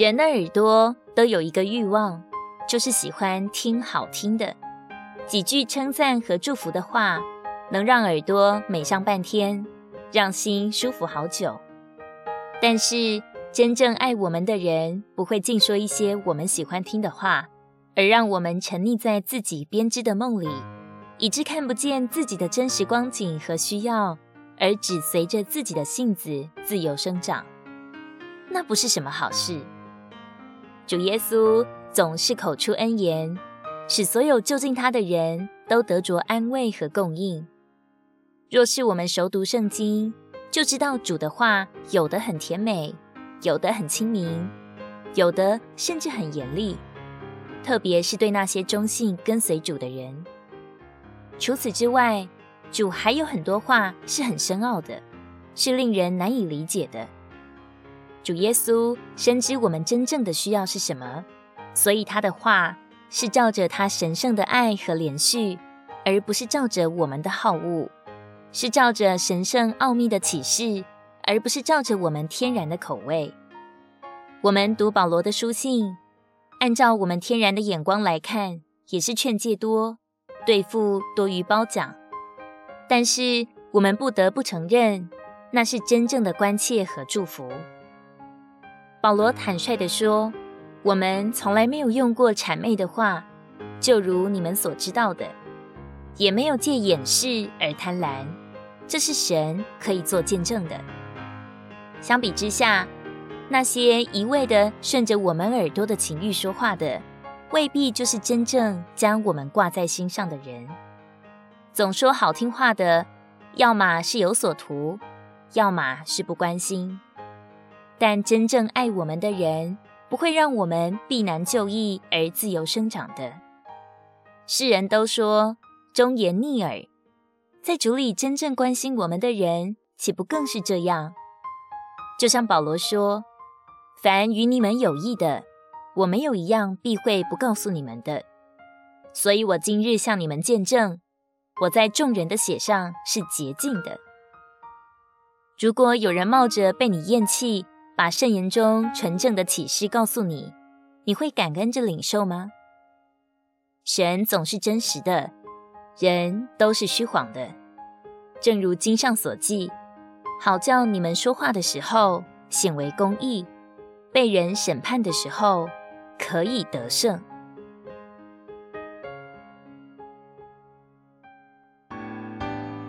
人的耳朵都有一个欲望，就是喜欢听好听的几句称赞和祝福的话，能让耳朵美上半天，让心舒服好久。但是，真正爱我们的人不会净说一些我们喜欢听的话，而让我们沉溺在自己编织的梦里，以致看不见自己的真实光景和需要，而只随着自己的性子自由生长。那不是什么好事。主耶稣总是口出恩言，使所有就近他的人都得着安慰和供应。若是我们熟读圣经，就知道主的话有的很甜美，有的很亲民，有的甚至很严厉，特别是对那些忠信跟随主的人。除此之外，主还有很多话是很深奥的，是令人难以理解的。主耶稣深知我们真正的需要是什么，所以他的话是照着他神圣的爱和怜恤，而不是照着我们的好恶；是照着神圣奥秘的启示，而不是照着我们天然的口味。我们读保罗的书信，按照我们天然的眼光来看，也是劝诫多，对付多于褒奖。但是我们不得不承认，那是真正的关切和祝福。保罗坦率地说：“我们从来没有用过谄媚的话，就如你们所知道的，也没有借掩饰而贪婪，这是神可以做见证的。相比之下，那些一味的顺着我们耳朵的情欲说话的，未必就是真正将我们挂在心上的人。总说好听话的，要么是有所图，要么是不关心。”但真正爱我们的人，不会让我们避难就易而自由生长的。世人都说忠言逆耳，在主里真正关心我们的人，岂不更是这样？就像保罗说：“凡与你们有益的，我没有一样避讳不告诉你们的。所以我今日向你们见证，我在众人的血上是洁净的。如果有人冒着被你厌弃，把圣言中纯正的启示告诉你，你会感恩着领受吗？神总是真实的，人都是虚谎的。正如经上所记，好叫你们说话的时候显为公义，被人审判的时候可以得胜。